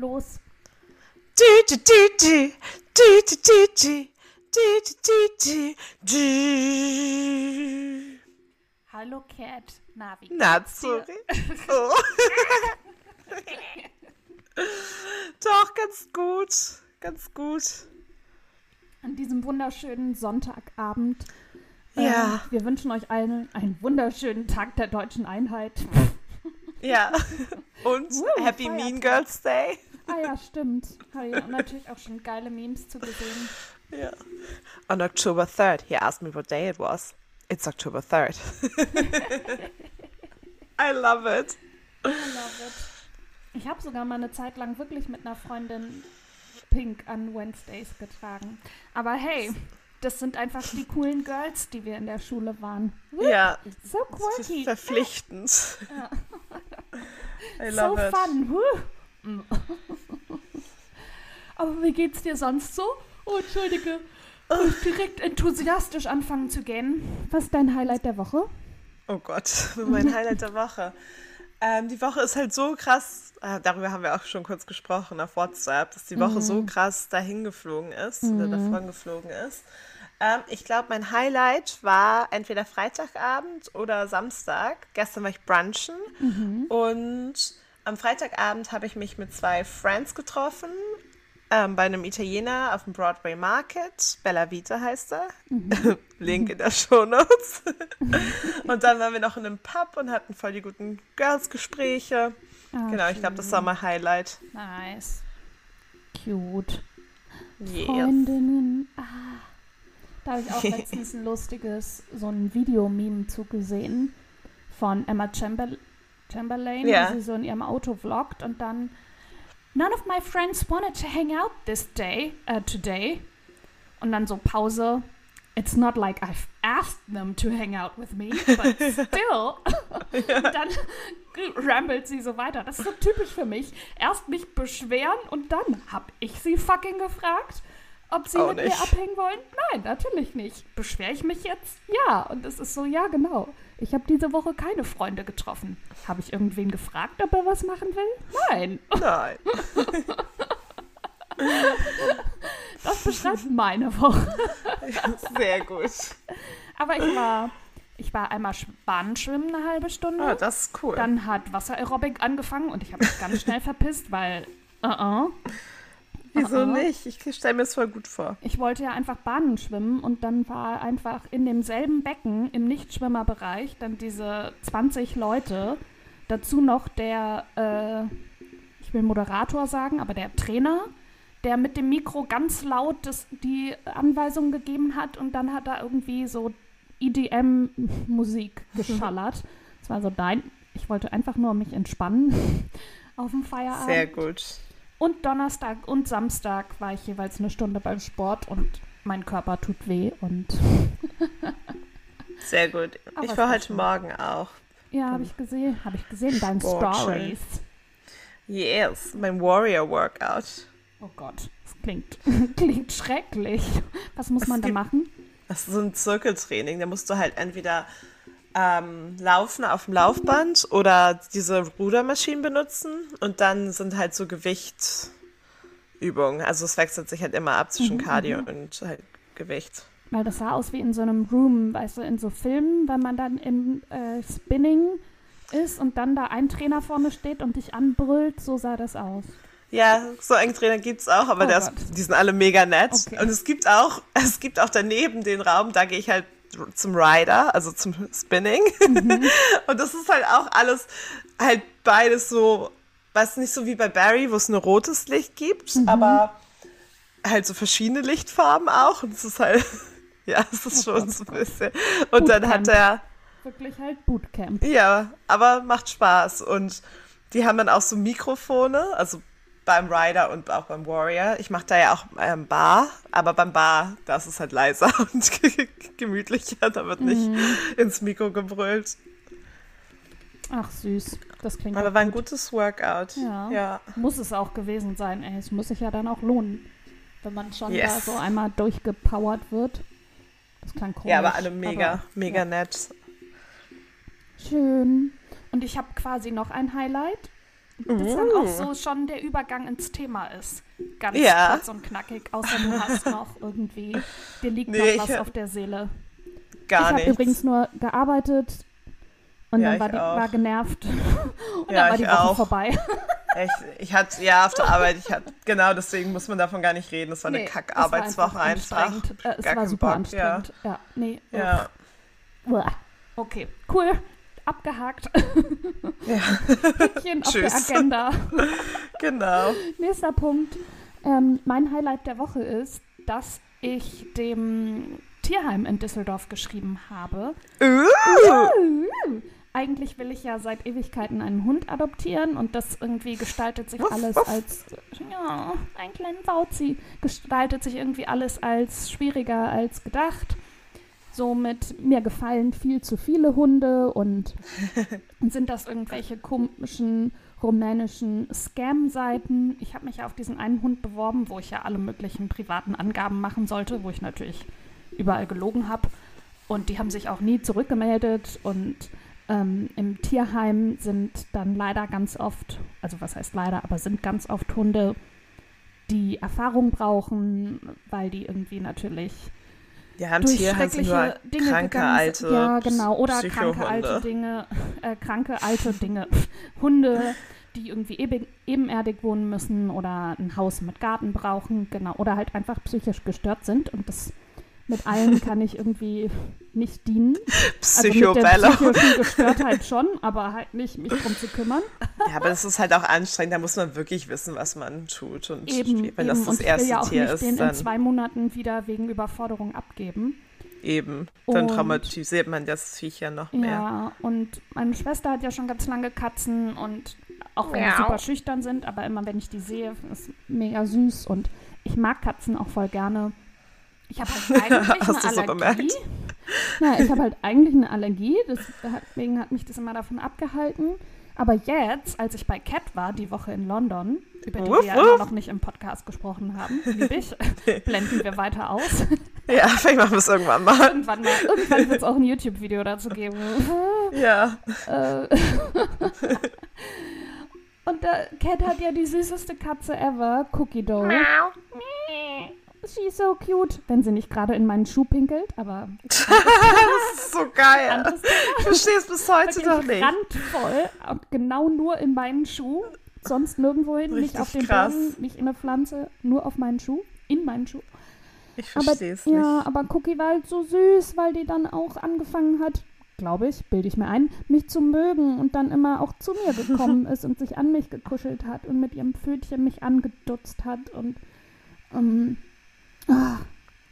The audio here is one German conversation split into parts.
Los. Hallo Cat, na wie Na, sorry. Oh. Doch, ganz gut, ganz gut. An diesem wunderschönen Sonntagabend. Ähm, ja. Äh, wir wünschen euch allen einen wunderschönen Tag der deutschen Einheit. ja. Und Happy Feiertag. Mean Girls Day ah ja, stimmt. Habe ich natürlich auch schon geile Memes zu gesehen. Ja. On October 3rd, he asked me what day it was. It's October 3rd. I love it. I love it. Ich habe sogar mal eine Zeit lang wirklich mit einer Freundin Pink an Wednesdays getragen. Aber hey, das sind einfach die coolen Girls, die wir in der Schule waren. Ja, So quirky. verpflichtend. Ja. I So love it. fun. Huh? Aber wie geht's dir sonst so? Oh, entschuldige. Ich direkt enthusiastisch anfangen zu gehen. Was ist dein Highlight der Woche? Oh Gott, mein Highlight der Woche. Ähm, die Woche ist halt so krass, äh, darüber haben wir auch schon kurz gesprochen auf WhatsApp, dass die Woche so krass dahin geflogen ist oder davon geflogen ist. Ähm, ich glaube, mein Highlight war entweder Freitagabend oder Samstag. Gestern war ich brunchen und am Freitagabend habe ich mich mit zwei Friends getroffen. Ähm, bei einem Italiener auf dem Broadway Market. Bella Vita heißt er. Link in der Show Notes. und dann waren wir noch in einem Pub und hatten voll die guten Girls-Gespräche. Ah, Genau, ich glaube, das war mein Highlight. Nice. Cute. Yes. Freundinnen. Ah. Da habe ich auch letztens ein lustiges, so ein Videomeme zugesehen von Emma Chamber Chamberlain, Ja. wie sie so in ihrem Auto vloggt und dann None of my friends wanted to hang out this day, uh, today. Und dann so Pause. It's not like I've asked them to hang out with me, but still. und dann rambelt sie so weiter. Das ist so typisch für mich. Erst mich beschweren und dann hab ich sie fucking gefragt, ob sie Auch mit mir nicht. abhängen wollen. Nein, natürlich nicht. Beschwere ich mich jetzt? Ja. Und es ist so, ja, genau. Ich habe diese Woche keine Freunde getroffen. Habe ich irgendwen gefragt, ob er was machen will? Nein. Nein. Das beschreibt meine Woche. Sehr gut. Aber ich war, ich war einmal sch- Bahnschwimmen eine halbe Stunde. Oh, das ist cool. Dann hat Wassererobik angefangen und ich habe mich ganz schnell verpisst, weil, uh -uh. Wieso nicht? Ich stelle mir das voll gut vor. ich wollte ja einfach Bahnen schwimmen und dann war einfach in demselben Becken im Nichtschwimmerbereich dann diese 20 Leute. Dazu noch der, äh, ich will Moderator sagen, aber der Trainer, der mit dem Mikro ganz laut das, die Anweisungen gegeben hat und dann hat er irgendwie so EDM-Musik geschallert. Es war so, nein, ich wollte einfach nur mich entspannen auf dem Feierabend. Sehr gut. Und Donnerstag und Samstag war ich jeweils eine Stunde beim Sport und mein Körper tut weh und Sehr gut. Aber ich es war heute schön. Morgen auch. ja, habe ich gesehen, habe ich gesehen, deine. Stories. Yes, mein Warrior Workout. Oh Gott, das klingt, klingt schrecklich. Was muss man da machen? Das ist so ein Zirkeltraining. Da musst du halt entweder ähm, laufen auf dem Laufband oder diese Rudermaschinen benutzen und dann sind halt so Gewichtübungen. Also es wechselt sich halt immer ab zwischen Cardio und halt Gewicht. Weil das sah aus wie in so einem Room, weißt du, in so Filmen, wenn man dann im äh, Spinning ist und dann da ein Trainer vorne steht und dich anbrüllt, so sah das aus. Ja, so einen Trainer gibt's auch, aber Oh ist, die sind alle mega nett. Okay. Und es gibt auch, es gibt auch daneben den Raum, da gehe ich halt zum Rider, also zum Spinning. Mhm. Und das ist halt auch alles halt beides so, weißt du, nicht so wie bei Barry, wo es nur rotes Licht gibt, Mhm. aber halt so verschiedene Lichtfarben auch. Und es ist halt, ja, es ist Oh schon Gott, so ein bisschen. Und dann hat Bootcamp. er, Wirklich halt Bootcamp. ja, aber macht Spaß. Und die haben dann auch so Mikrofone, also beim Rider und auch beim Warrior. Ich mache da ja auch ähm, Bar, aber beim Bar, da ist es halt leiser und gemütlicher, da wird nicht Mhm. ins Mikro gebrüllt. Ach süß, das klingt Aber war ein gut. gutes Workout. Ja. ja. Muss es auch gewesen sein, ey. Es muss sich ja dann auch lohnen, wenn man schon Yes. da so einmal durchgepowert wird. Das klang komisch. Ja, aber alle mega, aber, mega ja. nett. Schön. Und ich habe quasi noch ein Highlight. Das dann auch so schon der Übergang ins Thema ist. Ganz Ja. kurz und knackig, außer du hast noch irgendwie, dir liegt Nee, noch was ich- auf der Seele. Gar ich habe nicht. übrigens nur gearbeitet und Ja, dann war, ich die, war genervt und Ja, dann war ich die Woche auch. vorbei. Echt, ich hatte, ja, auf der Arbeit, ich hatte, genau deswegen muss man davon gar nicht reden. Das war eine Nee, Kack-Arbeitswoche es war einfach. anstrengend. Äh, es Gar war super Bock, anstrengend. Ja, nee. Ja, Uah. Okay, cool. Abgehakt. ja, Häkchen auf der. Agenda. genau. Nächster Punkt. Ähm, mein Highlight der Woche ist, dass ich dem Tierheim in Düsseldorf geschrieben habe. Eigentlich will ich ja seit Ewigkeiten einen Hund adoptieren und das irgendwie gestaltet sich alles als, ja, ein kleinen Bauzi, gestaltet sich irgendwie alles als schwieriger als gedacht. Somit mir gefallen viel zu viele Hunde und sind das irgendwelche komischen rumänischen Scam-Seiten. Ich habe mich ja auf diesen einen Hund beworben, wo ich ja alle möglichen privaten Angaben machen sollte, wo ich natürlich überall gelogen habe. Und die haben sich auch nie zurückgemeldet. Und ähm, im Tierheim sind dann leider ganz oft, also was heißt leider, aber sind ganz oft Hunde, die Erfahrung brauchen, weil die irgendwie natürlich ja, im durch sind schreckliche nur Dinge kranke, gegangen alte. Ja, genau. Oder kranke alte Dinge, äh, kranke alte Dinge. Hunde, die irgendwie eben, ebenerdig wohnen müssen oder ein Haus mit Garten brauchen, genau. Oder halt einfach psychisch gestört sind. Und das mit allen kann ich irgendwie nicht dienen. Also mit der psychischen Gestörtheit schon, aber halt nicht mich drum zu kümmern. Ja, aber das ist halt auch anstrengend. Da muss man wirklich wissen, was man tut. Und Eben, wenn eben. das das und ich will erste ja auch Tier nicht ist, den in dann zwei Monaten wieder wegen Überforderung abgeben. eben. Dann Und- traumatisiert man das Viech ja noch mehr. Ja, und meine Schwester hat ja schon ganz lange Katzen und auch wenn die Miau. super schüchtern sind, aber immer wenn ich die sehe, ist mega süß und ich mag Katzen auch voll gerne. Ich habe halt eigentlich Hast eine so Allergie. bemerkt? Ja, ich habe halt eigentlich eine Allergie, deswegen hat mich das immer davon abgehalten. Aber jetzt, als ich bei Cat war, die Woche in London, über die Wuff, wir ja wuff. noch nicht im Podcast gesprochen haben, lieb ich, blenden wir weiter aus. Ja, vielleicht machen wir es irgendwann mal. Irgendwann, mal- irgendwann wird es auch ein YouTube-Video dazu geben. Ja. Äh, Und Cat hat ja die süßeste Katze ever, Cookie Dough. She's so cute. Wenn sie nicht gerade in meinen Schuh pinkelt, aber Das ist so geil. Ich verstehe es bis heute noch nicht. randvoll. Und genau nur in meinen Schuh. Sonst nirgendwo hin, nicht auf den krass. Boden, nicht in eine Pflanze, nur auf meinen Schuh, in meinen Schuh. Ich verstehe es ja, nicht. aber Cookie war halt so süß, weil die dann auch angefangen hat, glaube ich, bilde ich mir ein, mich zu mögen und dann immer auch zu mir gekommen ist und sich an mich gekuschelt hat und mit ihrem Pfötchen mich angedutzt hat und ähm, ah,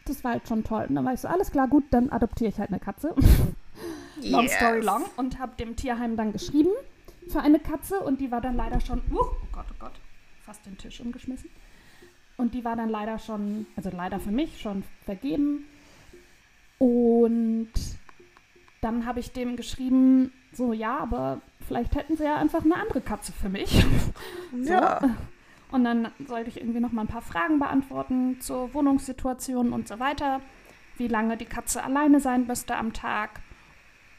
das war halt schon toll. Und dann war ich so, alles klar, gut, dann adoptiere ich halt eine Katze. Long Yes. story long. Und habe dem Tierheim dann geschrieben für eine Katze und die war dann leider schon, uh, oh Gott, oh Gott, fast den Tisch umgeschmissen. Und die war dann leider schon, also leider für mich schon vergeben. Und dann habe ich dem geschrieben, so ja, aber vielleicht hätten sie ja einfach eine andere Katze für mich. So. Und dann sollte ich irgendwie noch mal ein paar Fragen beantworten zur Wohnungssituation und so weiter. Wie lange die Katze alleine sein müsste am Tag.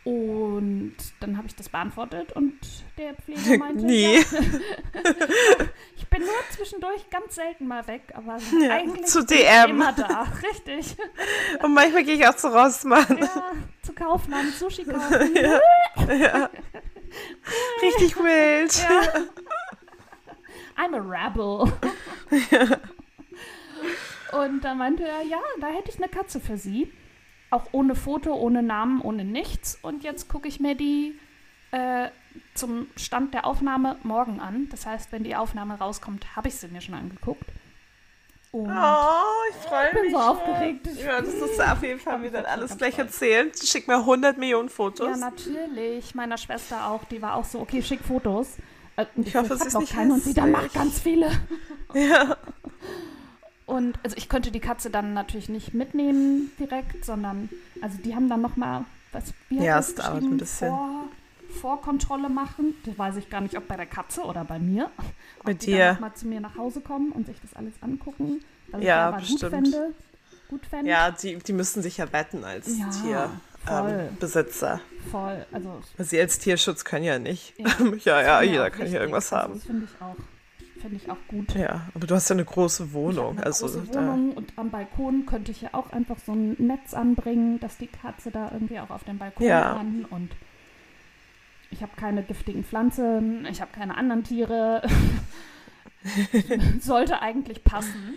Und dann habe ich das beantwortet und der Pfleger meinte, Nie. ja, ich bin nur zwischendurch ganz selten mal weg, aber Ja, eigentlich zu DM. immer da. Richtig. Und manchmal gehe ich auch zu Rossmann. Ja, zu Kaufland, Sushi kaufen. Ja. Richtig wild. Ja. I'm a rebel. Und dann meinte er, ja, da hätte ich eine Katze für Sie. Auch ohne Foto, ohne Namen, ohne nichts. Und jetzt gucke ich mir die äh, zum Stand der Aufnahme morgen an. Das heißt, wenn die Aufnahme rauskommt, habe ich sie mir schon angeguckt. Und Oh, ich freue Ich bin mich. so schon. aufgeregt. Ja, das ist auf jeden Fall wieder bin alles gleich stolz. erzählen. Schick mir 100 Millionen Fotos. ja, natürlich. Meiner Schwester auch. Die war auch so, okay, schick Fotos. Äh, Ich hoffe, es ist noch nicht keine und sie dann macht ganz viele. ja. Und also ich könnte die Katze dann natürlich nicht mitnehmen direkt, sondern also die haben dann noch mal was hat Ja, das dauert ein bisschen. Vor, Vorkontrolle machen. Das weiß ich gar nicht, ob bei der Katze oder bei mir. Ob die dir. dann noch mal zu mir nach Hause kommen und sich das alles angucken. Was Ja, ich aber gut bestimmt. fände. Gut fände. Ja, die, die müssen sich ja wetten als Ja, Tier. ähm. Voll. Also, Sie als Tierschutz können ja nicht. Ja, ja, ja jeder kann hier irgendwas also, haben. Das finde ich auch. Finde ich auch gut. Ja, aber du hast ja eine große Wohnung. Eine also große da- Wohnung und am Balkon könnte ich ja auch einfach so ein Netz anbringen, dass die Katze da irgendwie auch auf dem Balkon Ja. kann und ich habe keine giftigen Pflanzen, ich habe keine anderen Tiere. Sollte eigentlich passen.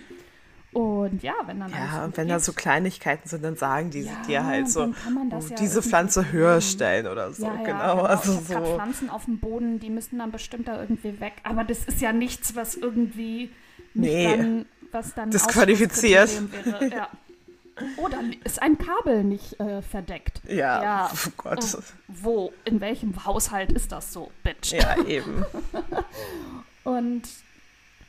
Und ja, wenn dann Ja, und wenn da so Kleinigkeiten sind, dann sagen die ja, dir halt so, oh, ja diese Pflanze höher stellen oder so. Ja, ja, genau, also Ich so. Pflanzen auf dem Boden, die müssen dann bestimmt da irgendwie weg. Aber das ist ja nichts, was irgendwie Nee. dann, was dann Disqualifiziert. Ja. Oh, dann ist ein Kabel nicht äh, verdeckt. Ja, Ja. oh Gott. Oh, wo, in welchem Haushalt ist das so, Bitch? Ja, eben. Und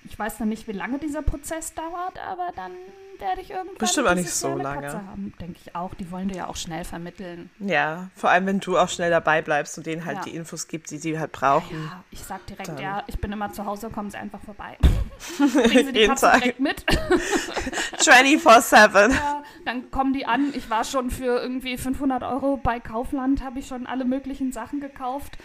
ich weiß noch nicht, wie lange dieser Prozess dauert, aber dann werde ich irgendwann Bestimmt auch nicht so lange. Katze haben, denke ich auch. Die wollen dir ja auch schnell vermitteln. Ja, vor allem, wenn du auch schnell dabei bleibst und denen halt Ja. die Infos gibst, die sie halt brauchen. Ja, ich sag direkt, Dann- ja, ich bin immer zu Hause, kommen Sie einfach vorbei. Bringen Sie die Jeden Katze Tag. direkt mit. 24-7. Ja, dann kommen die an. Ich war schon für irgendwie 500 Euro bei Kaufland, habe ich schon alle möglichen Sachen gekauft.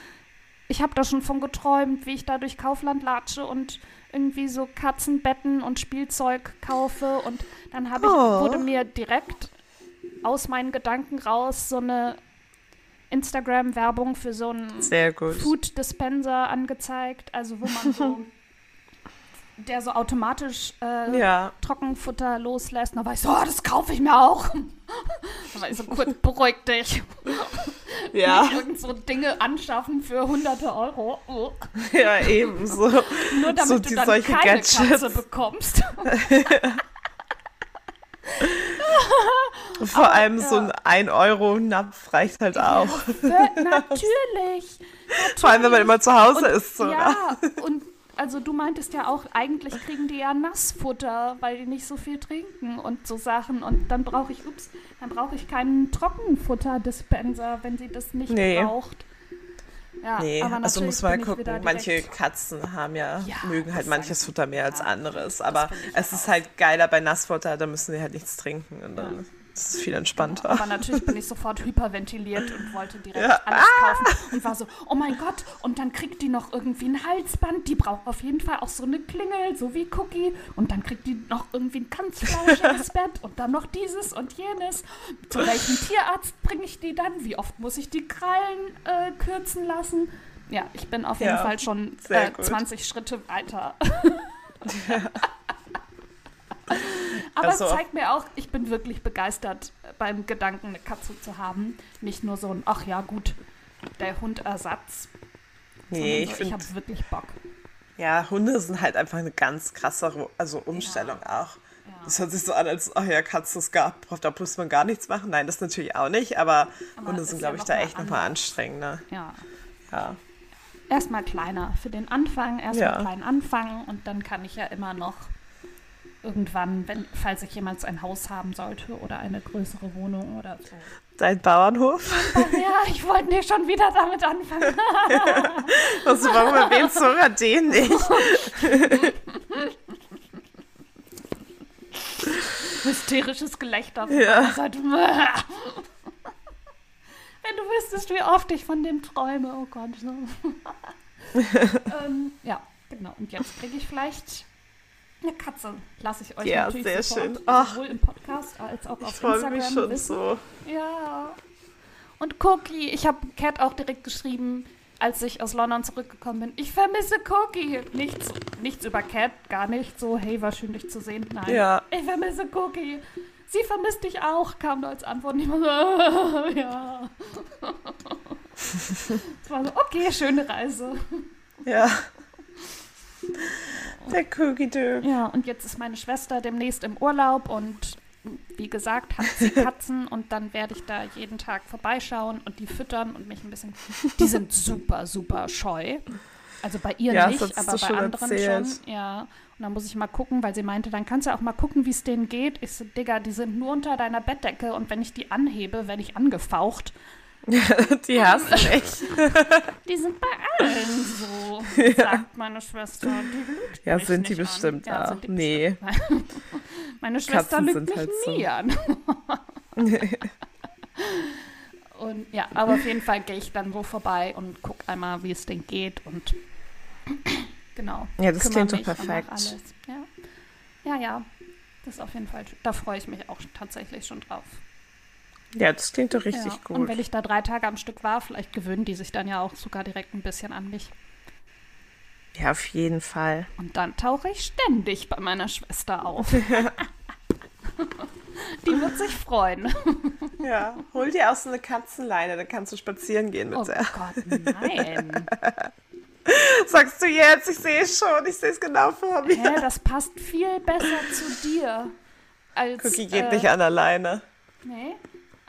Ich habe da schon von geträumt, wie ich da durch Kaufland latsche und irgendwie so Katzenbetten und Spielzeug kaufe. Und dann habe ich, Oh. wurde mir direkt aus meinen Gedanken raus so eine Instagram-Werbung für so einen. Food Dispenser angezeigt, also wo man so, der so automatisch äh, Ja, Trockenfutter loslässt. Und da war ich so, oh, das kaufe ich mir auch. da war ich so, kurz, beruhig dich. Ja, irgend so Dinge anschaffen für hunderte Euro. Oh. ja, eben so. Nur damit So du dann solche keine Gadgets. Katze bekommst. Vor allem so ja. ein 1-Euro-Napf reicht halt auch. Natürlich. Vor allem, wenn man immer zu Hause ist. So? Ja, und also du meintest ja auch, eigentlich kriegen die ja Nassfutter, weil die nicht so viel trinken und so Sachen. Und dann brauche ich, ups, dann brauche ich keinen Trockenfutter-Dispenser, wenn sie das nicht Nee. braucht. Ja, Nee, also muss man gucken. Manche Katzen haben ja, Ja, mögen halt manches Futter mehr als anderes. Aber es ist halt geiler bei Nassfutter, da müssen die halt nichts trinken. Und dann ist es viel entspannter. Aber natürlich bin ich sofort hyperventiliert und wollte direkt Ja. alles kaufen und war so, oh mein Gott, und dann kriegt die noch irgendwie ein Halsband, die braucht auf jeden Fall auch so eine Klingel, so wie Cookie, und dann kriegt die noch irgendwie ein ganz flauschiges Bett und dann noch dieses und jenes. Zu welchem Tierarzt bringe ich die dann? Wie oft muss ich die Krallen äh, kürzen lassen? Ja, ich bin auf jeden Ja, Fall schon äh, gut. 20 Schritte weiter. Aber Also- es zeigt mir auch, ich bin wirklich begeistert beim Gedanken, eine Katze zu haben. Nicht nur so ein, ach ja, gut, der Hundersatz. Nee, ich so, ich habe wirklich Bock. ja, Hunde sind halt einfach eine ganz krasse also Umstellung auch. Ja. Das hört sich so an, als, ach ja, Katze, es gab, da muss man gar nichts machen. Nein, das natürlich auch nicht, aber, Aber Hunde sind, ja glaube ich, noch da echt nochmal anstrengender. ja. Ja. Erstmal kleiner für den Anfang, erstmal Ja. klein anfangen und dann kann ich ja immer noch irgendwann, wenn, falls ich jemals ein Haus haben sollte oder eine größere Wohnung oder so. Dein Bauernhof? ja, ich wollte nicht schon wieder damit anfangen. Also, warum erwähnst du sogar den nicht? Hysterisches Gelächter Ja. Seite. Wenn du wüsstest, wie oft ich von dem träume, oh Gott. Ähm, ja, genau. Und jetzt kriege ich vielleicht eine Katze. Lasse ich euch Ja, natürlich sehr sofort, schön. Ach. sowohl im Podcast als auch Ich auf freue Instagram mich schon wissen. so. Ja. Und Cookie, ich habe Cat auch direkt geschrieben, als ich aus London zurückgekommen bin. Ich vermisse Cookie. Nichts, nichts über Cat, gar nicht so, hey, war schön dich zu sehen. Nein. Ja. Ich vermisse Cookie. Sie vermisst dich auch, kam da als Antwort. Und ich war so, ja. Es war so, okay, schöne Reise. Ja. Der Doo. Ja, und jetzt ist meine Schwester demnächst im Urlaub und wie gesagt, hat sie Katzen und dann werde ich da jeden Tag vorbeischauen und die füttern und mich ein bisschen. Die sind super, super scheu. Also bei ihr Ja, nicht, aber bei anderen erzählt. schon. Ja. Und dann muss ich mal gucken, weil sie meinte, dann kannst du auch mal gucken, wie es denen geht. Ich so, Digga, die sind nur unter deiner Bettdecke und wenn ich die anhebe, werde ich angefaucht. Die hassen mich. Die sind bei allen so, sagt meine Schwester. Die lügt Ja, mich sind die nicht bestimmt an. Ja, auch. sind die Nee. bestimmt. Meine Schwester Katzen lügt mich halt so. nie an. Und ja, aber auf jeden Fall gehe ich dann so vorbei und gucke einmal, wie es denn geht und genau. Ja, das klingt doch perfekt. Ja. ja, ja, das ist auf jeden Fall, da freue ich mich auch tatsächlich schon drauf. Ja, das klingt doch richtig ja. gut. Und wenn ich da drei Tage am Stück war, vielleicht gewöhnen die sich dann ja auch sogar direkt ein bisschen an mich. ja, auf jeden Fall. Und dann tauche ich ständig bei meiner Schwester auf. Die wird sich freuen. Ja, hol dir auch so eine Katzenleine, dann kannst du spazieren gehen mit Oh der. Gott, nein. Sagst du jetzt, ich sehe es schon, ich sehe es genau vor mir. Hä, das passt viel besser zu dir. Als, Cookie geht äh, nicht an alleine. Nee,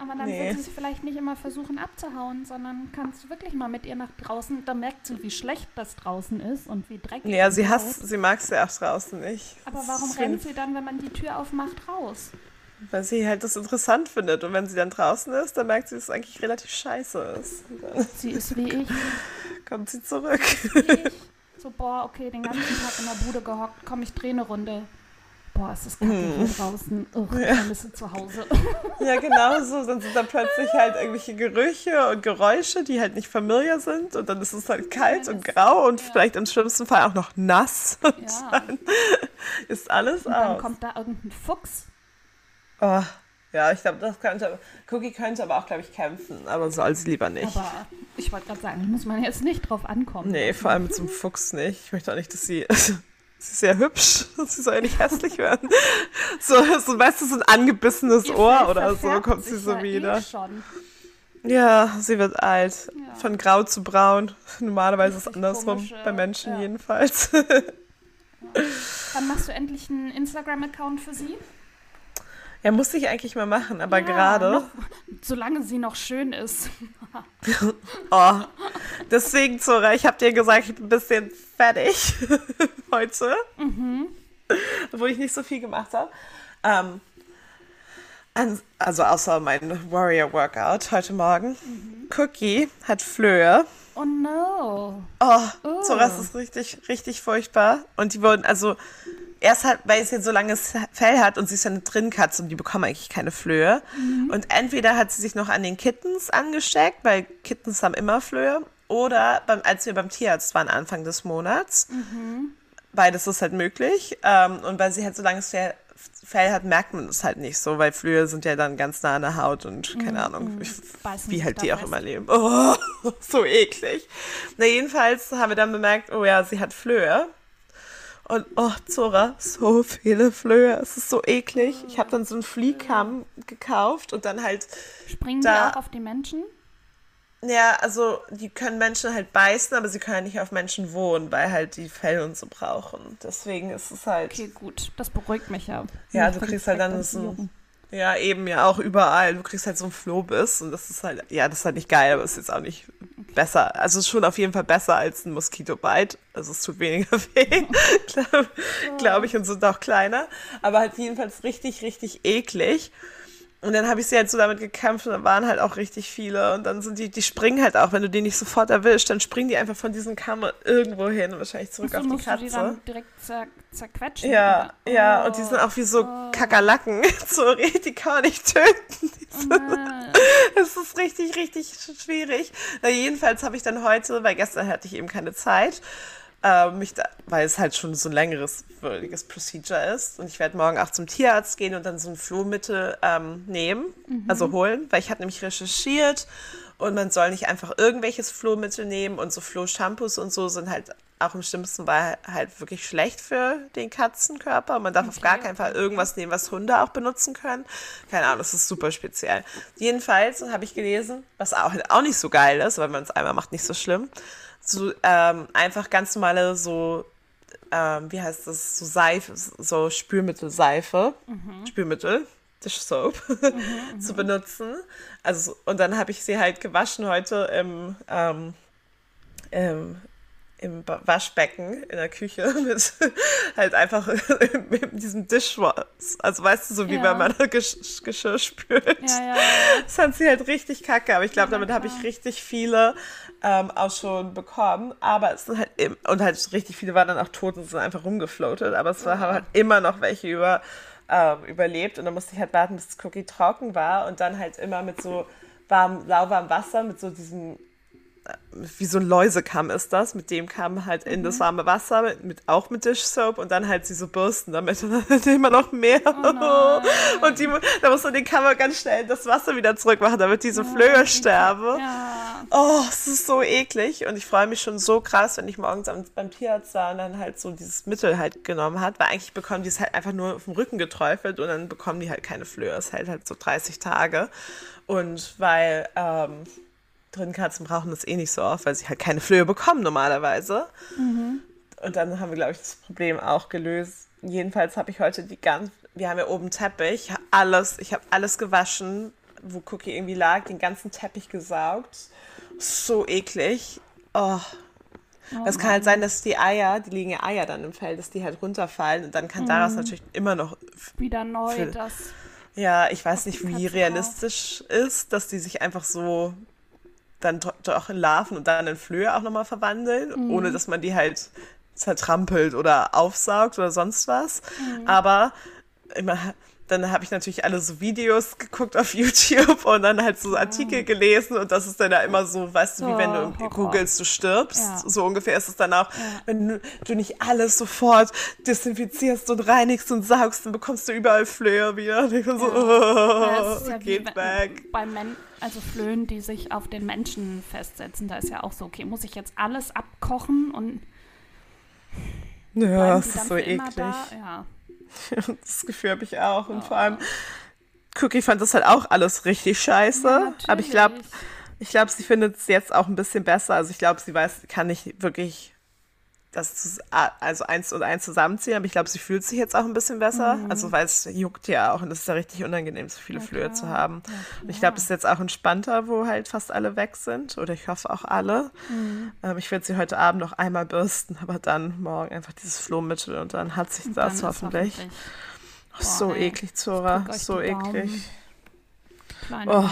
aber dann Nee. wird sie vielleicht nicht immer versuchen abzuhauen, sondern kannst du wirklich mal mit ihr nach draußen. Da merkt sie, wie schlecht das draußen ist und wie dreckig. Ja, sie hasst, sie mag es ja auch draußen nicht. Aber warum rennt sie dann, wenn man die Tür aufmacht, raus? Weil sie halt das interessant findet. Und wenn sie dann draußen ist, dann merkt sie, dass es eigentlich relativ scheiße ist. Sie ist wie ich, kommt sie zurück. wie ich. So, boah, okay, den ganzen Tag in der Bude gehockt, komm, ich drehe eine Runde. Boah, ist das kacke hier draußen. Ugh, ich vermisse zu Hause. Ja, genau so. Dann sind da plötzlich halt irgendwelche Gerüche und Geräusche, die halt nicht familiar sind. Und dann ist es halt kalt Ja, und grau und ja. vielleicht im schlimmsten Fall auch noch nass. Und Ja, ist alles und dann aus. kommt da irgendein Fuchs. Oh, ja, ich glaube, das könnte. Cookie könnte aber auch, glaube ich, kämpfen. Aber soll sie lieber nicht. Aber ich wollte gerade sagen, muss man jetzt nicht drauf ankommen. Nee, vor allem einem Fuchs nicht. Ich möchte auch nicht, dass sie. Sie ist sehr hübsch. Sie soll ja nicht hässlich werden. So, so weißt du, so ein angebissenes Ihr Ohr oder so kommt sie so ja wieder. Eh schon. Ja, sie wird alt. Ja. Von grau zu braun. Normalerweise ist es andersrum. bei Menschen ja. jedenfalls. Wann machst du endlich einen Instagram-Account für sie? Ja, musste ich eigentlich mal machen, aber Ja, gerade. noch- Solange sie noch schön ist. Oh. Deswegen, Zora, ich habe dir gesagt, ich bin ein bisschen fertig heute. Mhm. Obwohl ich nicht so viel gemacht habe. Ähm, also außer mein Warrior Workout heute Morgen. Mhm. Cookie hat Flöhe. Oh no. Oh, Oh. Zora, es ist richtig, richtig furchtbar. Und die wurden, also erst halt, weil es jetzt so langes Fell hat und sie ist ja eine Drinnenkatze und die bekommen eigentlich keine Flöhe. Mhm. Und entweder hat sie sich noch an den Kittens angesteckt, weil Kittens haben immer Flöhe, oder beim, als wir beim Tierarzt waren Anfang des Monats. Mhm. Beides ist halt möglich. Ähm, und weil sie halt so langes Fell, Fell hat, merkt man es halt nicht so, weil Flöhe sind ja dann ganz nah an der Haut und keine Ahnung, ich, Mhm. Beißen wie halt die auch immer leben. Oh, so eklig. Na, jedenfalls haben wir dann bemerkt, oh ja, sie hat Flöhe. Und oh, Zora, so viele Flöhe. Es ist so eklig. Ich habe dann so einen Fliehkamm gekauft und dann halt, Springen Da- die auch auf die Menschen? ja, also die können Menschen halt beißen, aber sie können ja nicht auf Menschen wohnen, weil halt die Fell und so brauchen. Deswegen ist es halt. Okay, gut. Das beruhigt mich ja. Ja, du kriegst halt dann so ein-. Ja, eben ja auch überall. Du kriegst halt so einen Flohbiss und das ist halt, ja, das ist halt nicht geil, aber es ist jetzt auch nicht besser. Also es ist schon auf jeden Fall besser als ein Moskitobite. Also es tut weniger weh, glaube glaub ich, und sind auch kleiner. Aber halt jedenfalls richtig, richtig eklig. Und dann habe ich sie halt so damit gekämpft und da waren halt auch richtig viele. Und dann sind die, die springen halt auch, wenn du die nicht sofort erwischst, dann springen die einfach von diesem Kamm irgendwo hin, wahrscheinlich zurück Ach so, auf die musst du die Katze. dann direkt zer zerquetschen? Ja, oder? ja, Oh. und die sind auch wie so Oh. Kakerlaken. Sorry, die kann man nicht töten. Oh. Es ist richtig, richtig sch- schwierig. Na, jedenfalls habe ich dann heute, weil gestern hatte ich eben keine Zeit, äh, mich da, weil es halt schon so ein längeres, würdiges Procedure ist. Und ich werde morgen auch zum Tierarzt gehen und dann so ein Flohmittel ähm, nehmen, also holen, weil ich hatte nämlich recherchiert und man soll nicht einfach irgendwelches Flohmittel nehmen und so Flohshampoos und so sind halt auch im schlimmsten Fall halt wirklich schlecht für den Katzenkörper. Man darf auf gar keinen Fall irgendwas nehmen, was Hunde auch benutzen können. Keine Ahnung, das ist super speziell. Jedenfalls habe ich gelesen, was auch, auch nicht so geil ist, weil man es einmal macht, nicht so schlimm. So ähm, einfach ganz normale so ähm, wie heißt das, so Seife, so Spülmittelseife, Spülmittel, Dish Soap, zu benutzen. Also, und dann habe ich sie halt gewaschen heute im, ähm, im, im Waschbecken in der Küche mit halt einfach mit diesem Dishwash. Also weißt du, so wie Ja. wenn man Gesch Geschirr spült. Ja, ja. Das fand sie halt richtig kacke, aber ich glaube, damit habe ich richtig viele ähm, auch schon bekommen. Aber es sind halt im, und halt richtig viele waren dann auch tot und sind einfach rumgefloatet. Aber es war, haben halt immer noch welche über, ähm, überlebt und dann musste ich halt warten, bis das Cookie trocken war und dann halt immer mit so warm, lauwarmem Wasser mit so diesem wie so ein Läusekamm ist das, mit dem kam halt in das warme Wasser, mit, mit auch mit Dish-Soap und dann halt sie so bürsten damit und dann immer noch mehr. Oh und die, da muss man den Kammer ganz schnell das Wasser wieder zurückmachen, damit diese oh, Flöhe sterben. Ja. Oh, es ist so eklig und ich freue mich schon so krass, wenn ich morgens beim Tierarzt war und dann halt so dieses Mittel halt genommen hat, weil eigentlich bekommen die es halt einfach nur auf dem Rücken geträufelt und dann bekommen die halt keine Flöhe. Es hält halt so 30 Tage und weil ähm, drin Katzen brauchen das eh nicht so oft, weil sie halt keine Flöhe bekommen normalerweise. Mhm. Und dann haben wir, glaube ich, das Problem auch gelöst. Jedenfalls habe ich heute die ganz, wir haben ja oben Teppich, alles, ich habe alles gewaschen, wo Cookie irgendwie lag, den ganzen Teppich gesaugt. So eklig. Oh. oh es kann halt sein, dass die Eier, die liegen ja Eier dann im Fell, dass die halt runterfallen und dann kann mhm. daraus natürlich immer noch wieder neu das. Ja, ich weiß nicht, wie realistisch ist, dass die sich einfach so dann doch in Larven und dann in Flöhe auch nochmal verwandeln, mhm. ohne dass man die halt zertrampelt oder aufsaugt oder sonst was. Mhm. Aber immer, dann habe ich natürlich alle so Videos geguckt auf YouTube und dann halt so Artikel gelesen und das ist dann da immer so, weißt du, wie wenn du Horror. googelst, du stirbst. Ja. So ungefähr ist es dann auch, ja. wenn du nicht alles sofort desinfizierst und reinigst und saugst, dann bekommst du überall Flöhe wieder. Und ich so, ja. oh, ja geht weg. Bei Men also Flöhen, die sich auf den Menschen festsetzen, da ist ja auch so, okay, muss ich jetzt alles abkochen und ja, das ist so eklig. Ja. das Gefühl habe ich auch. Und oh. vor allem, Cookie fand das halt auch alles richtig scheiße. Ja, aber ich glaube, ich glaube, sie findet es jetzt auch ein bisschen besser. Also ich glaube, sie weiß, kann nicht wirklich das also eins und eins zusammenziehen, aber ich glaube, sie fühlt sich jetzt auch ein bisschen besser. Mhm. Also weil es juckt ja auch und es ist ja richtig unangenehm, so viele ja, Flöhe zu haben. Ja, und ich glaube, es ist jetzt auch entspannter, wo halt fast alle weg sind. Oder ich hoffe auch alle. Mhm. Ähm, ich werde sie heute Abend noch einmal bürsten, aber dann morgen einfach dieses Flohmittel und dann hat sich das hoffentlich. hoffentlich. Oh, so ey, eklig, Zora. So eklig. Kleine oh.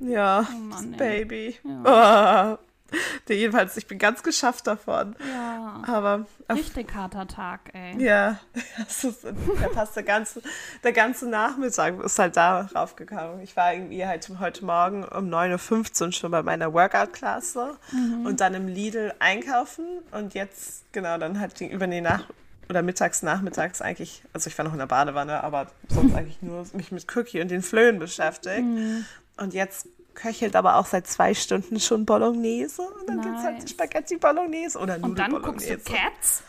Ja, oh Mann, Baby. Ja. Oh. Jedenfalls, ich bin ganz geschafft davon. Ja. Aber. Richtig harter Tag, ey. Ja. Ist, der passt der ganze, der ganze Nachmittag ist halt darauf gekommen. Ich war irgendwie halt heute Morgen um 9.15 Uhr schon bei meiner Workout-Klasse mhm. und dann im Lidl einkaufen und jetzt, genau, dann halt über die Nacht oder mittags, nachmittags eigentlich, also ich war noch in der Badewanne, aber sonst eigentlich nur mich mit Cookie und den Flöhen beschäftigt. Mhm. Und jetzt köchelt aber auch seit zwei Stunden schon Bolognese. Und dann nice. gibt es halt Spaghetti Bolognese oder Nudel Und dann guckst du Cats?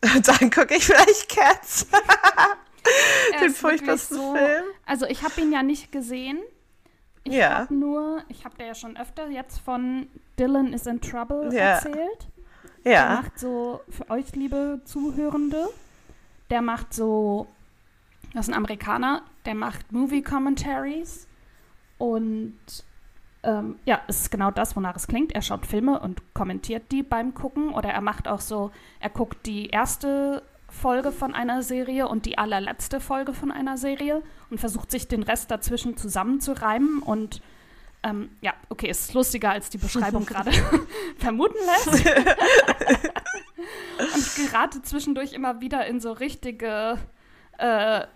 dann gucke ich vielleicht Cats. Den furchtbarsten so, Film. Also ich habe ihn ja nicht gesehen. Ich ja. habe nur, ich habe dir ja schon öfter jetzt von Dylan is in Trouble ja. erzählt. Ja. Der macht so, für euch liebe Zuhörende, der macht so, das ist ein Amerikaner, der macht Movie Commentaries und ähm, ja, es ist genau das, wonach es klingt. Er schaut Filme und kommentiert die beim Gucken oder er macht auch so, er guckt die erste Folge von einer Serie und die allerletzte Folge von einer Serie und versucht sich den Rest dazwischen zusammenzureimen und ähm, ja, okay, es ist lustiger, als die Beschreibung gerade vermuten lässt. und ich gerate zwischendurch immer wieder in so richtige äh,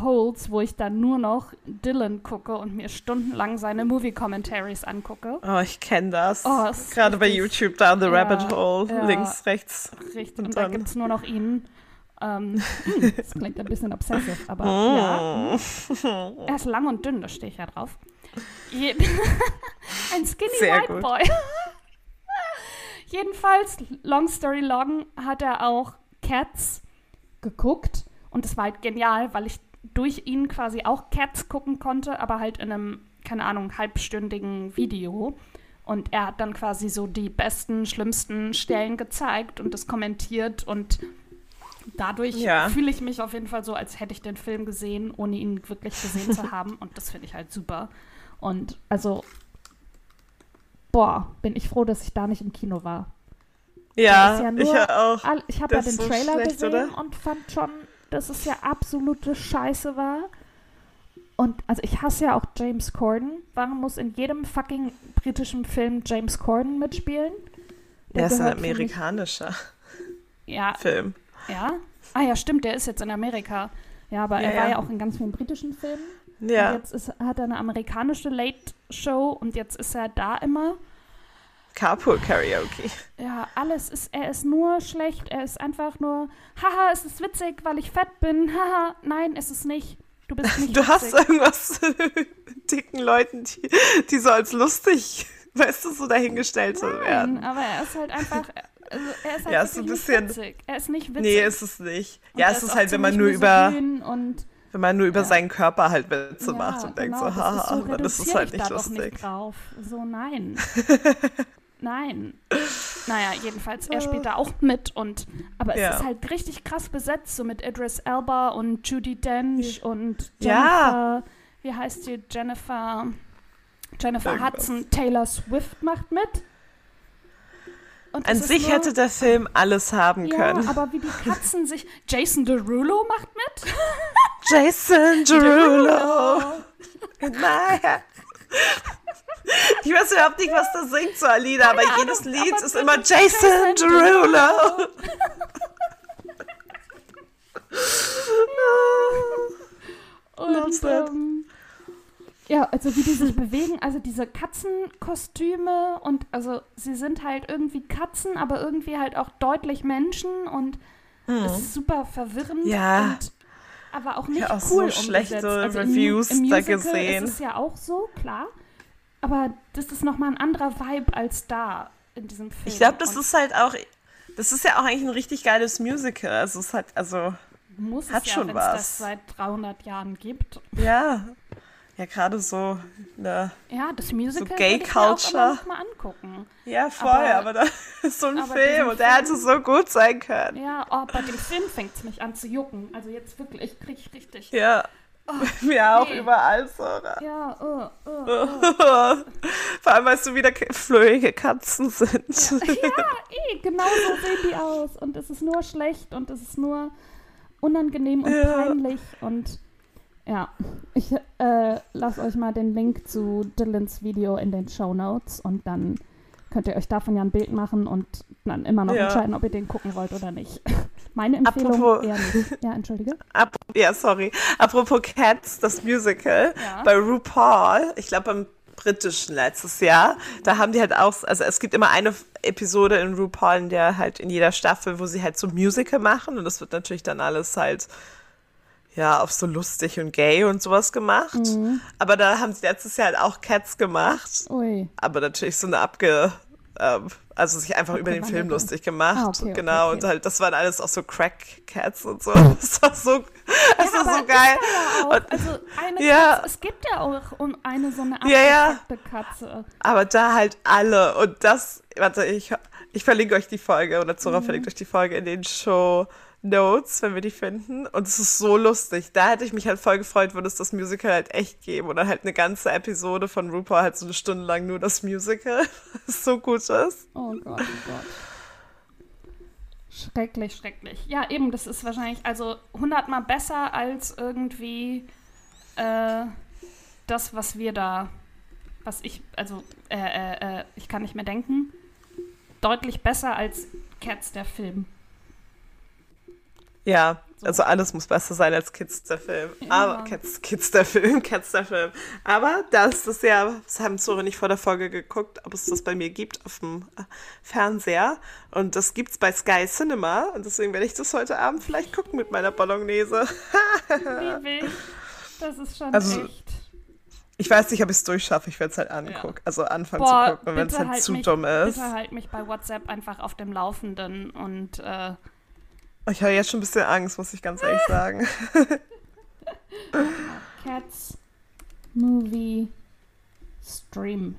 Holes, wo ich dann nur noch Dylan gucke und mir stundenlang seine Movie-Commentaries angucke. Oh, ich kenne das. Oh, Gerade bei YouTube, Down the ja, Rabbit Hole, ja, links, rechts. Richtig, und, und da gibt es nur noch ihn. Ähm, hm, das klingt ein bisschen obsessive, aber mm. ja. Er ist lang und dünn, da stehe ich ja drauf. Ein skinny Sehr white gut. boy. Jedenfalls, long story long, hat er auch Cats geguckt. Und es war halt genial, weil ich durch ihn quasi auch Cats gucken konnte, aber halt in einem, keine Ahnung, halbstündigen Video. Und er hat dann quasi so die besten, schlimmsten Stellen gezeigt und das kommentiert und dadurch ja. fühle ich mich auf jeden Fall so, als hätte ich den Film gesehen, ohne ihn wirklich gesehen zu haben. Und das finde ich halt super. Und also, boah, bin ich froh, dass ich da nicht im Kino war. Ja, ja nur, ich auch. Ich habe ja den so Trailer schlecht, gesehen oder? und fand schon dass es ja absolute Scheiße war. Und also ich hasse ja auch James Corden. Warum muss in jedem fucking britischen Film James Corden mitspielen? Der, der ist ein amerikanischer ja, Film. Ja? Ah ja, stimmt, der ist jetzt in Amerika. Ja, aber ja, er war ja. ja auch in ganz vielen britischen Filmen. Ja. Und jetzt ist, hat er eine amerikanische Late Show und jetzt ist er da immer. Carpool Karaoke. Ja, alles ist, er ist nur schlecht. Er ist einfach nur, haha, es ist witzig, weil ich fett bin. Haha, nein, ist es nicht. Du bist nicht Du witzig. hast irgendwas mit dicken Leuten, die, die so als lustig, weißt du, so dahingestellt zu werden. Nein, aber er ist halt einfach, also er ist halt Ja, ist so ein wirklich nicht bisschen- witzig. Er ist nicht witzig. Nee, ist es nicht. Und ja, es ist halt, wenn man nur über, wenn man nur über Ja. seinen Körper halt Witze ja, macht und denkt genau, so, das ist haha, so dann ist es halt ich nicht lustig. nicht drauf. So, nein. nein. Naja, jedenfalls, er spielt da auch mit und aber es Ja. ist halt richtig krass besetzt, so mit Idris Elba und Judy Dench und Jennifer, Ja. wie heißt die? Jennifer Jennifer Irgendwas. Hudson, Taylor Swift macht mit. Und An sich nur- hätte der Film alles haben ja, können. aber wie die Katzen sich. Jason Derulo macht mit. Jason Derulo. Naja. Ich weiß überhaupt nicht, was das singt, so Alina, aber Keine jedes Ahnung, Lied aber ist immer Jason Derulo. Und, ähm, ja, also wie die sich bewegen, also diese Katzenkostüme und also sie sind halt irgendwie Katzen, aber irgendwie halt auch deutlich Menschen und es ist super verwirrend. Ja. und aber auch nicht Ja, auch cool so schlechte umgesetzt. Also im, Reviews im da Musical gesehen. ist es ja auch so, klar, aber das ist nochmal ein anderer Vibe als da in diesem Film. Ich glaube, das Und ist halt auch, das ist ja auch eigentlich ein richtig geiles Musical. Also es hat, also, muss hat es ja, schon es was. das seit 300 Jahren gibt. ja. Ja, gerade so, ne, Ja, das Musical So Gay würde ich mir Culture. mal angucken. ja, voll, Aber- aber, da ist so ein Film und der hätte so gut sein können. Ja, oh, bei dem Film fängt es mich an zu jucken. Also jetzt wirklich, krieg ich richtig. Ja. Mir auch nee. überall so. oder? Ja, oh, oh. Vor allem, weil es so wieder flöhige Katzen sind. ja, eh, genau so sehen die aus. Und es ist nur schlecht und es ist nur unangenehm und Ja. peinlich. Und ja, ich äh, lasse euch mal den Link zu Dylans Video in den Show Notes und dann könnt ihr euch davon ja ein Bild machen und dann immer noch Ja. entscheiden, ob ihr den gucken wollt oder nicht. Meine Empfehlung Apropos- eher nicht. Ja, entschuldige. Ap ja, sorry. Apropos Cats, das Musical Ja. bei RuPaul, ich glaube beim britischen letztes Jahr, da haben die halt auch, also es gibt immer eine Episode in RuPaul, in der halt in jeder Staffel, wo sie halt so Musical machen und das wird natürlich dann alles halt ja, auf so lustig und gay und sowas gemacht. Mhm. Aber da haben sie letztes Jahr halt auch Cats gemacht. Ui. aber natürlich so eine abge, ähm, also sich einfach über den Film lustig gemacht. Ah, okay, okay, genau, okay. und halt, das waren alles auch so Crack-Cats und so. Das war so, das war aber so geil. Ja auch, Und- also eine Ja. Katze, es gibt ja auch um eine so eine Ja, ja. Katze. Aber da halt alle. Und das, warte, ich, ich verlinke euch die Folge oder Zora Mhm. verlinkt euch die Folge in den Show Notes, wenn wir die finden. Und es ist so lustig. Da hätte ich mich halt voll gefreut, würde es das Musical halt echt geben. Oder halt eine ganze Episode von RuPaul halt so eine Stunde lang nur das Musical. Was so gut ist. Oh Gott, oh Gott. Schrecklich, schrecklich. Ja, eben, das ist wahrscheinlich also hundertmal besser als irgendwie äh, das, was wir da, was ich, also äh, äh, äh, ich kann nicht mehr denken, deutlich besser als Cats, der Film. Ja, So. also alles muss besser sein als Kids der Film. Ja. Aber Kids, Kids der Film, Cats der Film. Aber das ist ja, das haben Zora nicht vor der Folge geguckt, ob es das bei mir gibt auf dem äh, Fernseher. Und das gibt's bei Sky Cinema. Und deswegen werde ich das heute Abend vielleicht gucken mit meiner Bolognese. Wild. Das ist schon Also, echt. Ich weiß nicht, ob ich es durchschaffe. Ich werde es halt angucken. Also anfangen Boah, zu gucken, wenn es bitte halt, zu mich, dumm ist. Bitte halt mich bei WhatsApp einfach auf dem Laufenden und äh, Ich habe jetzt schon ein bisschen Angst, muss ich ganz ehrlich sagen. Cats Movie Stream.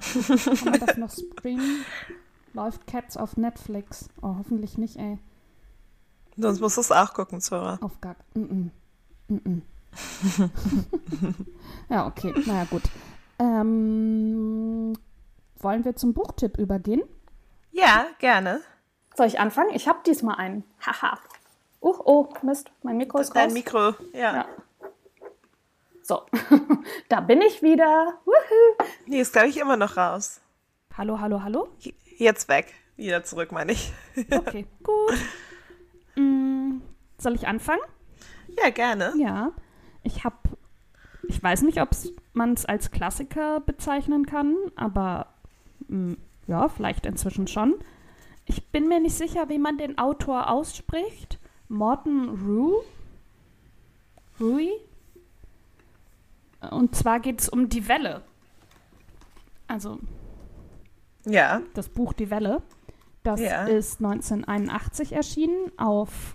Kann man das noch streamen? Läuft Cats auf Netflix? Oh, hoffentlich nicht, ey. Sonst musst du es auch gucken, Zora. Auf gar. Mm -mm. Mm ja, okay. Naja, gut. Ähm, wollen wir zum Buchtipp übergehen? Ja, gerne. Soll ich anfangen? Ich habe diesmal einen. Haha. Uh, oh, Mist. Mein Mikro ist Dein raus. Mikro, ja. Ja. So, da bin ich wieder. Wuhu. Nee, ist, glaube ich, immer noch raus. Hallo, hallo, hallo. Jetzt weg. Wieder zurück, meine ich. Okay, gut. Mm, soll ich anfangen? Ja, gerne. Ja. Ich habe ich weiß nicht, ob man es als Klassiker bezeichnen kann, aber mh, hm, ja, vielleicht inzwischen schon. Ich bin mir nicht sicher, wie man den Autor ausspricht. Morton Rue? Rui? Und zwar geht es um die Welle. Also ja. das Buch Die Welle. Das Ja. ist 1981 erschienen auf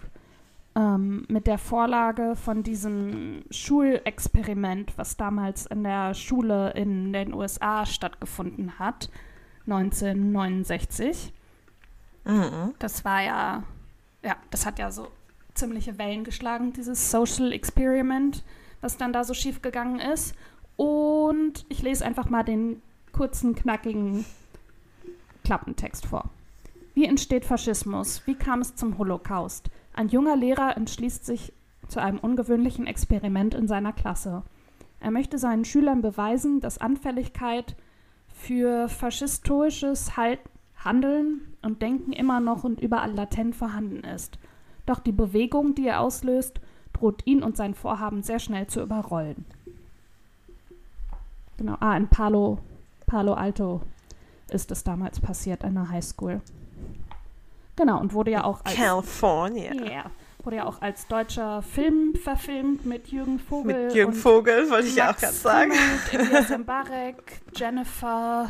ähm, mit der Vorlage von diesem Schulexperiment, was damals in der Schule in den USA stattgefunden hat, 1969. Mhm. Das war ja, ja, das hat ja so ziemliche Wellen geschlagen, dieses Social Experiment, was dann da so schief gegangen ist. Und ich lese einfach mal den kurzen, knackigen Klappentext vor. Wie entsteht Faschismus? Wie kam es zum Holocaust? Ein junger Lehrer entschließt sich zu einem ungewöhnlichen Experiment in seiner Klasse. Er möchte seinen Schülern beweisen, dass Anfälligkeit für faschistoisches halt Handeln und Denken immer noch und überall latent vorhanden ist. Doch die Bewegung, die er auslöst, droht ihn und sein Vorhaben sehr schnell zu überrollen. Genau, ah, in Palo, Palo Alto ist es damals passiert, an der Highschool. Genau, und wurde ja auch als, California. yeah, wurde ja auch als deutscher Film verfilmt mit Jürgen Vogel. Mit Jürgen Vogel, wollte ich ja auch gerade sagen. Mbarek, Jennifer.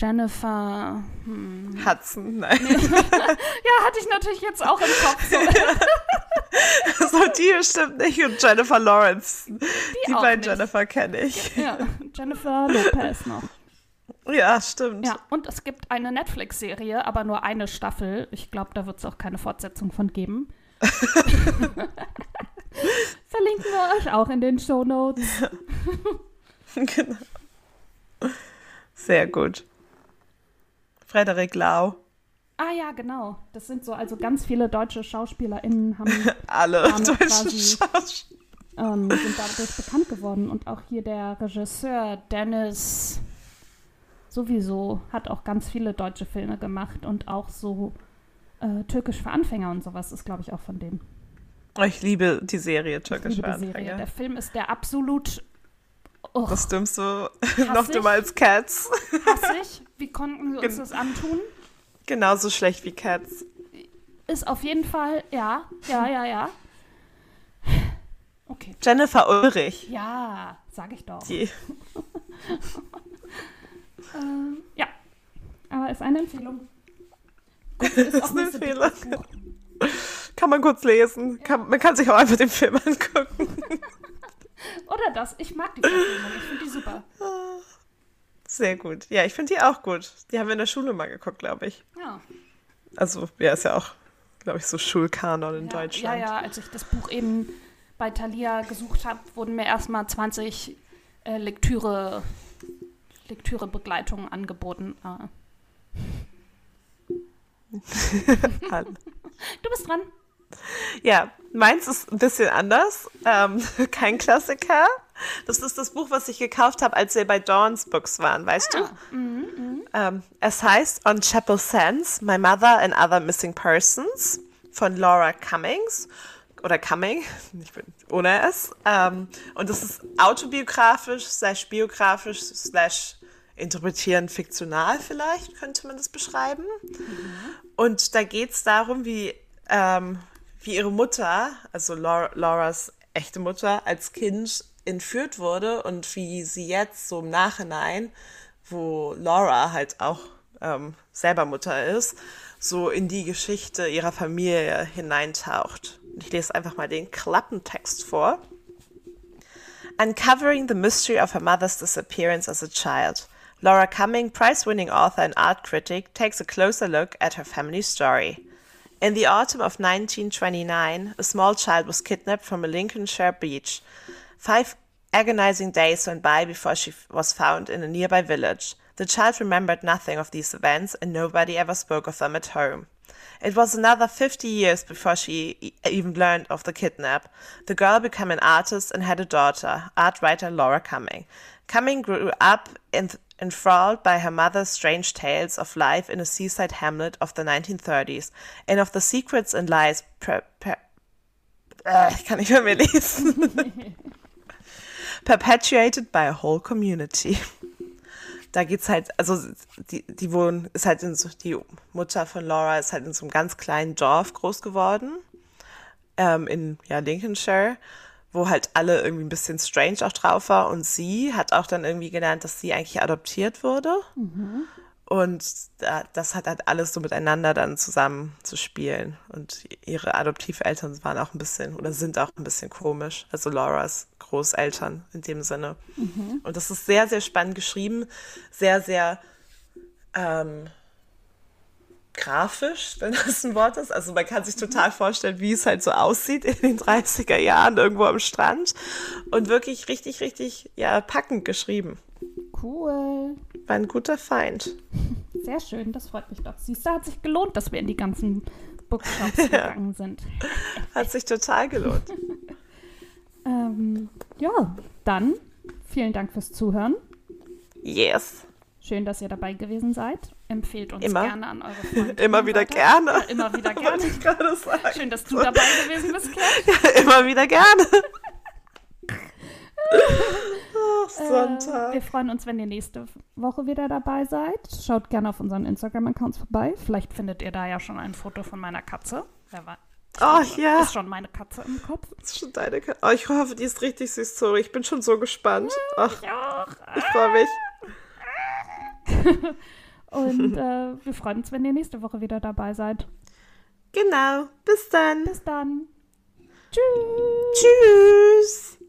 Jennifer. Hm. Hudson, nein. Ja, hatte ich natürlich jetzt auch im Kopf. So. so, die stimmt nicht. Und Jennifer Lawrence. Die, auch beiden. Jennifer kenne ich. ja, Jennifer Lopez noch. Ja, stimmt. Ja, und es gibt eine Netflix-Serie, aber nur eine Staffel. Ich glaube, da wird es auch keine Fortsetzung von geben. Verlinken wir euch auch in den Show Notes. genau. Sehr gut. Frederik Lau. Ah ja, genau. Das sind so, also ganz viele deutsche SchauspielerInnen haben Alle Damit deutschen quasi- ähm, sind dadurch bekannt geworden. Und auch hier der Regisseur Dennis sowieso hat auch ganz viele deutsche Filme gemacht und auch so äh, Türkisch für Anfänger und sowas ist, glaube ich, auch von dem. Oh, Ich liebe die Serie Türkisch für Serie. Der Anfänger. Film ist der absolut oh, Das dümmste Hassig. noch dümmer als Cats. hassig. Wie konnten wir uns Gen- das antun? Genauso schlecht wie Cats. Ist auf jeden Fall, ja, ja, ja, ja. Okay. Jennifer Ulrich. Ja, sag ich doch. Die, Ähm, ja, aber ist eine Empfehlung. Gut, ist auch eine Empfehlung. kann man kurz lesen. Kann, man kann sich auch einfach den Film angucken. Oder das. Ich mag die Verfilmung. Ich finde die super. Sehr gut. Ja, ich finde die auch gut. Die haben wir in der Schule mal geguckt, glaube ich. Ja. Also, ja, ist ja auch, glaube ich, so Schulkanon in ja, Deutschland. Ja, ja, als ich das Buch eben bei Thalia gesucht habe, wurden mir erstmal 20 äh, Lektüre, Lektürebegleitungen angeboten. Alle. du bist dran. Ja, meins ist ein bisschen anders. Ähm, kein Klassiker. Das ist das Buch, was ich gekauft habe, als wir bei Dawn's Books waren, weißt Ah, du? mhm, Ähm, es heißt On Chapel Sands, My Mother and Other Missing Persons von Laura Cummings. Oder Cumming, ich bin ohne es. Ähm, und das ist autobiografisch, slash biografisch, slash interpretieren fiktional vielleicht, könnte man das beschreiben. Und da geht es darum, wie, ähm, wie ihre Mutter, also Laura, Lauras echte Mutter, als Kind entführt wurde und wie sie jetzt so im Nachhinein, wo Laura halt auch ähm, selber Mutter ist, so in die Geschichte ihrer Familie hineintaucht. Ich lese einfach mal den Klappentext vor. Uncovering the mystery of her mother's disappearance as a child, Laura Cumming, prize winning author and art critic, takes a closer look at her family story. In the autumn of 1929, a small child was kidnapped from a Lincolnshire beach. Five agonizing days went by before she was found in a nearby village. The child remembered nothing of these events, and nobody ever spoke of them at home. It was another 50 years before she even learned of the kidnap. The girl became an artist and had a daughter, art writer Laura Cumming. Cumming grew up en- enthralled by her mother's strange tales of life in a seaside hamlet of the 1930s and of the secrets and lies. Pre- pre- äh, kann nicht mehr lesen. Perpetuated by a whole community. Da geht's halt, also die, die wohnen, ist halt in so, die Mutter von Laura ist halt in so einem ganz kleinen Dorf groß geworden, ähm, in ja, Lincolnshire, wo halt alle irgendwie ein bisschen strange auch drauf war. Und sie hat auch dann irgendwie gelernt, dass sie eigentlich adoptiert wurde. Mhm. Und das hat halt alles so miteinander dann zusammen zu spielen. Und ihre Adoptiveltern waren auch ein bisschen oder sind auch ein bisschen komisch. Also Lauras Großeltern in dem Sinne. Mhm. Und das ist sehr, sehr spannend geschrieben. Sehr, sehr ähm, grafisch, wenn das ein Wort ist. Also man kann sich total vorstellen, wie es halt so aussieht in den 30er Jahren irgendwo am Strand. Und wirklich richtig, richtig, ja, packend geschrieben. Cool. War ein guter Feind. Sehr schön, das freut mich doch. Siehst du, hat sich gelohnt, dass wir in die ganzen Bookshops ja. gegangen sind. Hat sich total gelohnt. ähm, ja, dann vielen Dank fürs Zuhören. Yes. Schön, dass ihr dabei gewesen seid. Empfehlt uns immer. gerne an eure Freunde. immer wieder weiter. gerne. Ja, immer wieder gerne. Ich gerade sagen. Schön, dass du dabei gewesen bist, Kat. Ja, immer wieder gerne. Ach, Sonntag. Äh, wir freuen uns, wenn ihr nächste Woche wieder dabei seid. Schaut gerne auf unseren Instagram-Accounts vorbei. Vielleicht findet ihr da ja schon ein Foto von meiner Katze. Wer weiß. Oh ja. Ist schon meine Katze im Kopf. Ist schon deine Katze. Oh, ich hoffe, die ist richtig süß, sorry. Ich bin schon so gespannt. Ach, ich. Ich freue mich. Und äh, wir freuen uns, wenn ihr nächste Woche wieder dabei seid. Genau. Bis dann. Bis dann. Tschüss. Tschüss.